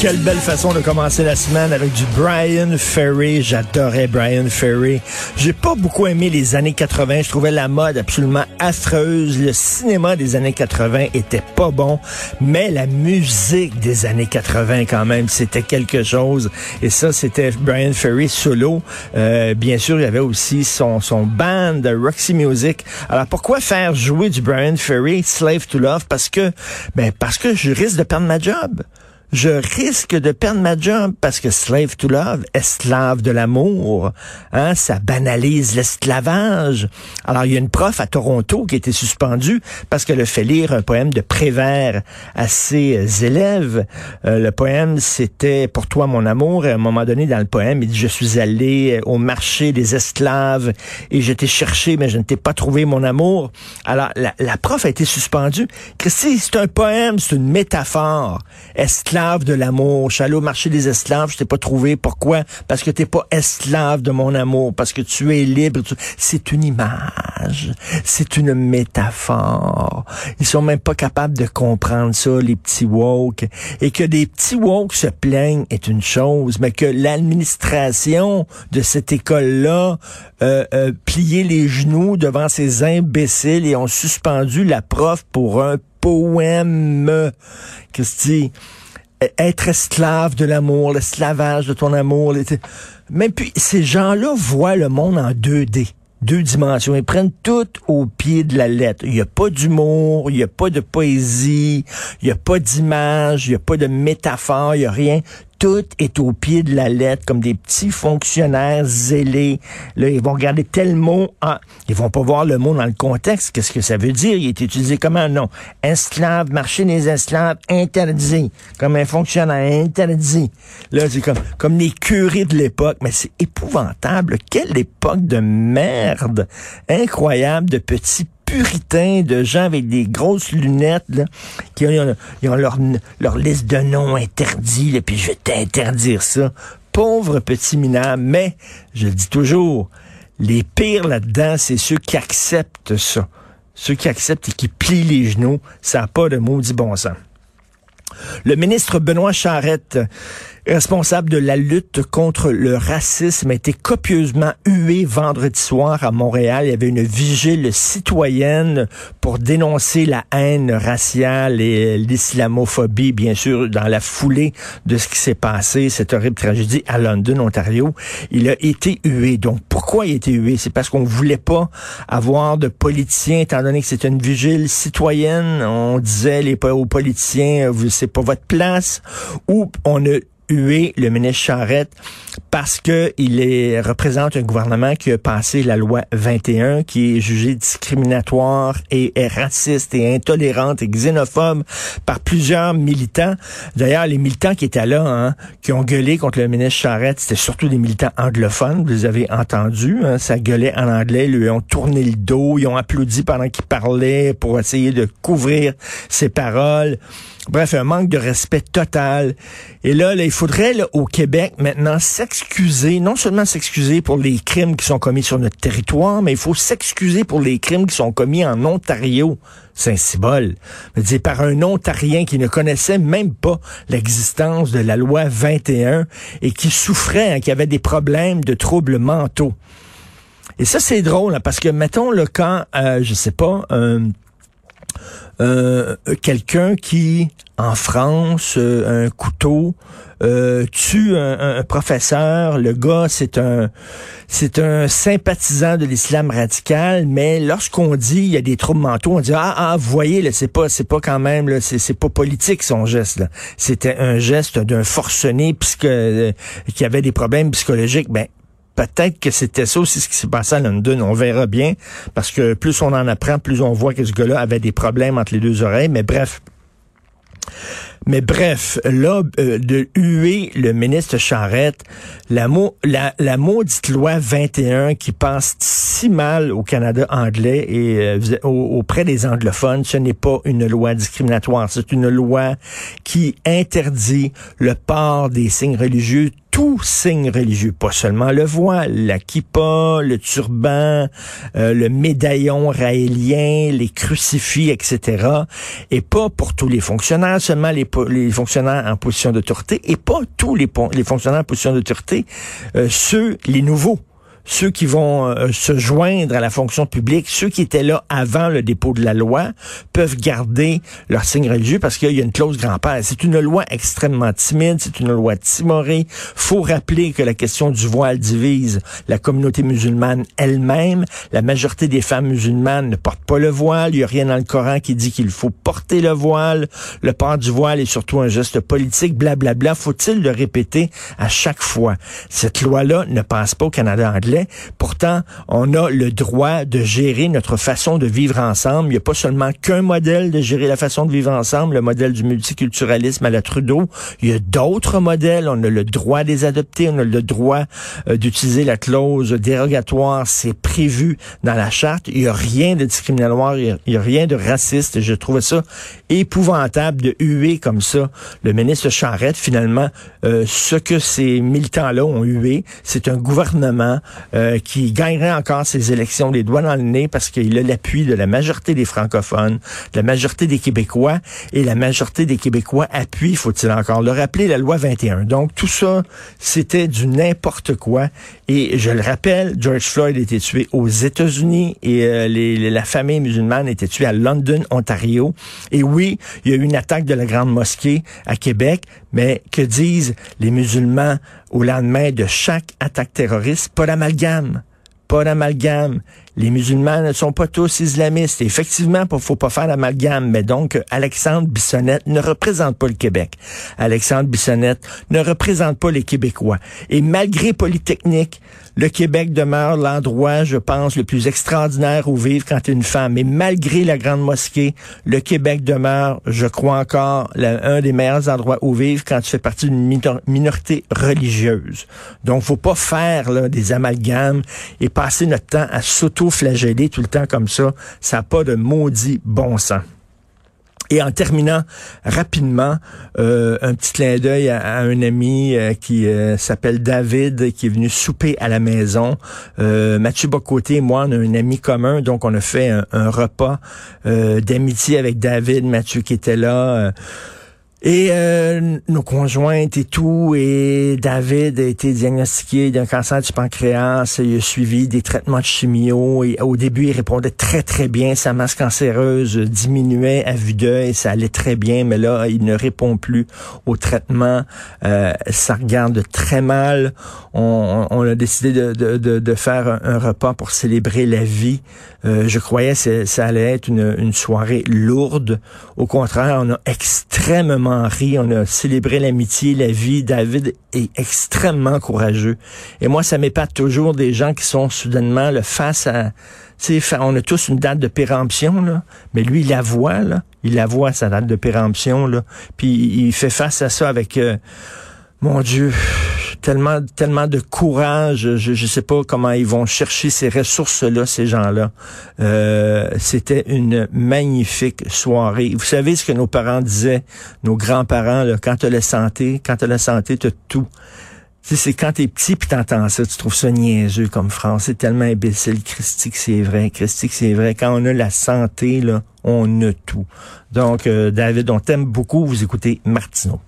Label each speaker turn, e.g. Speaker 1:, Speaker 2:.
Speaker 1: Quelle belle façon de commencer la semaine avec du Brian Ferry. J'adorais Brian Ferry. J'ai pas beaucoup aimé les années 80. Je trouvais la mode absolument affreuse. Le cinéma des années 80 était pas bon, mais la musique des années 80 quand même, c'était quelque chose. Et ça, c'était Brian Ferry solo. Euh, bien sûr, il y avait aussi son, son band Roxy Music. Alors pourquoi faire jouer du Brian Ferry, Slave to Love? Parce que, ben, parce que je risque de perdre ma job je risque de perdre ma job parce que slave to love, esclave de l'amour, hein, ça banalise l'esclavage. Alors, il y a une prof à Toronto qui a été suspendue parce qu'elle a fait lire un poème de Prévert à ses élèves. Euh, le poème, c'était Pour toi, mon amour. Et à un moment donné, dans le poème, il dit, je suis allé au marché des esclaves et je t'ai cherché, mais je ne t'ai pas trouvé mon amour. Alors, la, la prof a été suspendue. Christy, c'est un poème, c'est une métaphore. Esclave de l'amour. Je suis allé au marché des esclaves, je t'ai pas trouvé. Pourquoi? Parce que t'es pas esclave de mon amour, parce que tu es libre. C'est une image. C'est une métaphore. Ils sont même pas capables de comprendre ça, les petits woke. Et que des petits woke se plaignent est une chose, mais que l'administration de cette école-là euh, euh, les genoux devant ces imbéciles et ont suspendu la prof pour un poème. Christy, être esclave de l'amour, l'esclavage de ton amour. Même puis, ces gens-là voient le monde en 2D deux dimensions. Ils prennent tout au pied de la lettre. Il n'y a pas d'humour, il n'y a pas de poésie, il n'y a pas d'image, il n'y a pas de métaphore, il n'y a rien tout est au pied de la lettre, comme des petits fonctionnaires zélés. Là, ils vont regarder tel mot. Ah, ils vont pas voir le mot dans le contexte. Qu'est-ce que ça veut dire? Il est utilisé comment? Non. Esclave, marché des esclaves, interdit. Comme un fonctionnaire interdit. Là, c'est comme, comme les curés de l'époque. Mais c'est épouvantable. Quelle époque de merde. Incroyable de petits puritains, de gens avec des grosses lunettes, là, qui ont, leur, leur, liste de noms interdits, et puis je vais t'interdire ça. Pauvre petit minable, mais je le dis toujours, les pires là-dedans, c'est ceux qui acceptent ça. Ceux qui acceptent et qui plient les genoux, ça n'a pas de maudit bon sens. Le ministre Benoît Charette responsable de la lutte contre le racisme, a été copieusement hué vendredi soir à Montréal. Il y avait une vigile citoyenne pour dénoncer la haine raciale et l'islamophobie, bien sûr, dans la foulée de ce qui s'est passé, cette horrible tragédie à London, Ontario. Il a été hué. Donc, pourquoi il a été hué? C'est parce qu'on voulait pas avoir de politiciens, étant donné que c'était une vigile citoyenne. On disait les, aux politiciens, c'est pas votre place. Ou on a hué le ministre Charette parce que il représente un gouvernement qui a passé la loi 21 qui est jugée discriminatoire et raciste et intolérante et xénophobe par plusieurs militants. D'ailleurs, les militants qui étaient là, hein, qui ont gueulé contre le ministre Charette, c'était surtout des militants anglophones. Vous les avez entendus. Hein, ça gueulait en anglais. Ils lui ont tourné le dos. Ils ont applaudi pendant qu'il parlait pour essayer de couvrir ses paroles. Bref, un manque de respect total. Et là, il faudrait au Québec maintenant s'excuser, non seulement s'excuser pour les crimes qui sont commis sur notre territoire, mais il faut s'excuser pour les crimes qui sont commis en Ontario. Dire par un Ontarien qui ne connaissait même pas l'existence de la loi 21 et qui souffrait, hein, qui avait des problèmes de troubles mentaux. Et ça, c'est drôle, hein, parce que, mettons, le quand, euh, je sais pas, un quelqu'un qui, en France, un couteau, euh, tue un, professeur. Le gars, c'est un c'est un sympathisant de l'islam radical, mais lorsqu'on dit il y a des troubles mentaux, on dit ah ah vous voyez là, c'est pas c'est pas quand même là, c'est c'est pas politique son geste. C'était un geste d'un forcené puisque euh, qui avait des problèmes psychologiques. Ben peut-être que c'était ça aussi ce qui s'est passé à London. On verra bien, parce que plus on en apprend, plus on voit que ce gars-là avait des problèmes entre les deux oreilles. Mais bref, mais bref, là, euh, de huer le ministre Charette, la, la, la, maudite loi 21 qui passe si mal au Canada anglais et euh, auprès des anglophones, ce n'est pas une loi discriminatoire, c'est une loi qui interdit le port des signes religieux tout signe religieux, pas seulement le voile, la kippa, le turban, euh, le médaillon raélien, les crucifix, etc. Et pas pour tous les fonctionnaires, seulement les, les fonctionnaires en position d'autorité, et pas tous les, fonctionnaires en position d'autorité, euh, ceux, les nouveaux ceux qui vont euh, se joindre à la fonction publique, ceux qui étaient là avant le dépôt de la loi, peuvent garder leur signe religieux parce qu'il y a une clause grand-père. C'est une loi extrêmement timide, c'est une loi timorée. faut rappeler que la question du voile divise la communauté musulmane elle-même. La majorité des femmes musulmanes ne portent pas le voile. Il n'y a rien dans le Coran qui dit qu'il faut porter le voile. Le port du voile est surtout un geste politique, blablabla. Faut-il le répéter à chaque fois? Cette loi-là ne passe pas au Canada anglais Pourtant, on a le droit de gérer notre façon de vivre ensemble. Il n'y a pas seulement qu'un modèle de gérer la façon de vivre ensemble, le modèle du multiculturalisme à la Trudeau. Il y a d'autres modèles. On a le droit de les adopter. On a le droit euh, d'utiliser la clause dérogatoire. C'est prévu dans la charte. Il n'y a rien de discriminatoire. Il n'y a, rien de raciste. Je trouvais ça épouvantable de huer comme ça le ministre Charette. Finalement, euh, ce que ces militants-là ont hué, c'est un gouvernement euh, qui gagnerait encore ces élections les doigts dans le nez parce qu'il a l'appui de la majorité des francophones, de la majorité des Québécois, et la majorité des Québécois appuie, faut-il encore le rappeler, la loi 21. Donc tout ça, c'était du n'importe quoi. Et je le rappelle, George Floyd été tué aux États-Unis et euh, la famille musulmane été tuée à London, Ontario. Et oui, il y a eu une attaque de la Grande Mosquée à Québec, mais que disent les musulmans au lendemain de chaque attaque terroriste? Pas d'amalgame. Pas d'amalgame. Les musulmans ne sont pas tous islamistes. effectivement, il faut pas faire d'amalgame. Mais donc, Alexandre Bissonnette ne représente pas le Québec. Alexandre Bissonnette ne représente pas les Québécois. Et malgré Polytechnique, le Québec demeure l'endroit, je pense, le plus extraordinaire où vivre quand une femme. Et malgré la Grande Mosquée, le Québec demeure, je crois encore, un des meilleurs endroits où vivre quand tu fais partie d'une minorité religieuse. Donc, faut pas faire là, des amalgames et passer notre temps à s'auto-flageller tout le temps comme ça. Ça n'a pas de maudit bon sens. Et en terminant rapidement, euh, un petit clin d'œil à, un ami euh, qui euh, s'appelle David, qui est venu souper à la maison. Mathieu Bocoté et moi, on a un ami commun, donc on a fait un, un repas d'amitié avec David, Mathieu qui était là. Et euh, nos conjointes et tout, et David a été diagnostiqué d'un cancer du pancréas, il a suivi des traitements de chimio, et au début il répondait très très bien, sa masse cancéreuse diminuait à vue d'œil, ça allait très bien, mais là il ne répond plus au traitement, euh, ça regarde très mal, on, a décidé de, de, de, faire un, repas pour célébrer la vie, euh, je croyais que ça allait être une, une soirée lourde, au contraire on a extrêmement on a célébré l'amitié, la vie. David est extrêmement courageux. Et moi, ça m'épate toujours des gens qui sont soudainement le face à... on a tous une date de péremption, là, mais lui, il la voit, là. Il la voit, sa date de péremption, là. Puis il fait face à ça avec... Euh, mon Dieu, tellement, tellement de courage. Je ne sais pas comment ils vont chercher ces ressources-là, ces gens-là. Euh, C'était une magnifique soirée. Vous savez ce que nos parents disaient, nos grands-parents, quand tu as la santé, quand tu as la santé, tu as tout. Tu sais, c'est quand t'es petit puis t'entends ça, tu trouves ça niaiseux comme France. C'est tellement imbécile. Christique, c'est vrai. Christique, c'est vrai. Quand on a la santé, là, on a tout. Donc, euh, David, on t'aime beaucoup. Vous écoutez Martineau.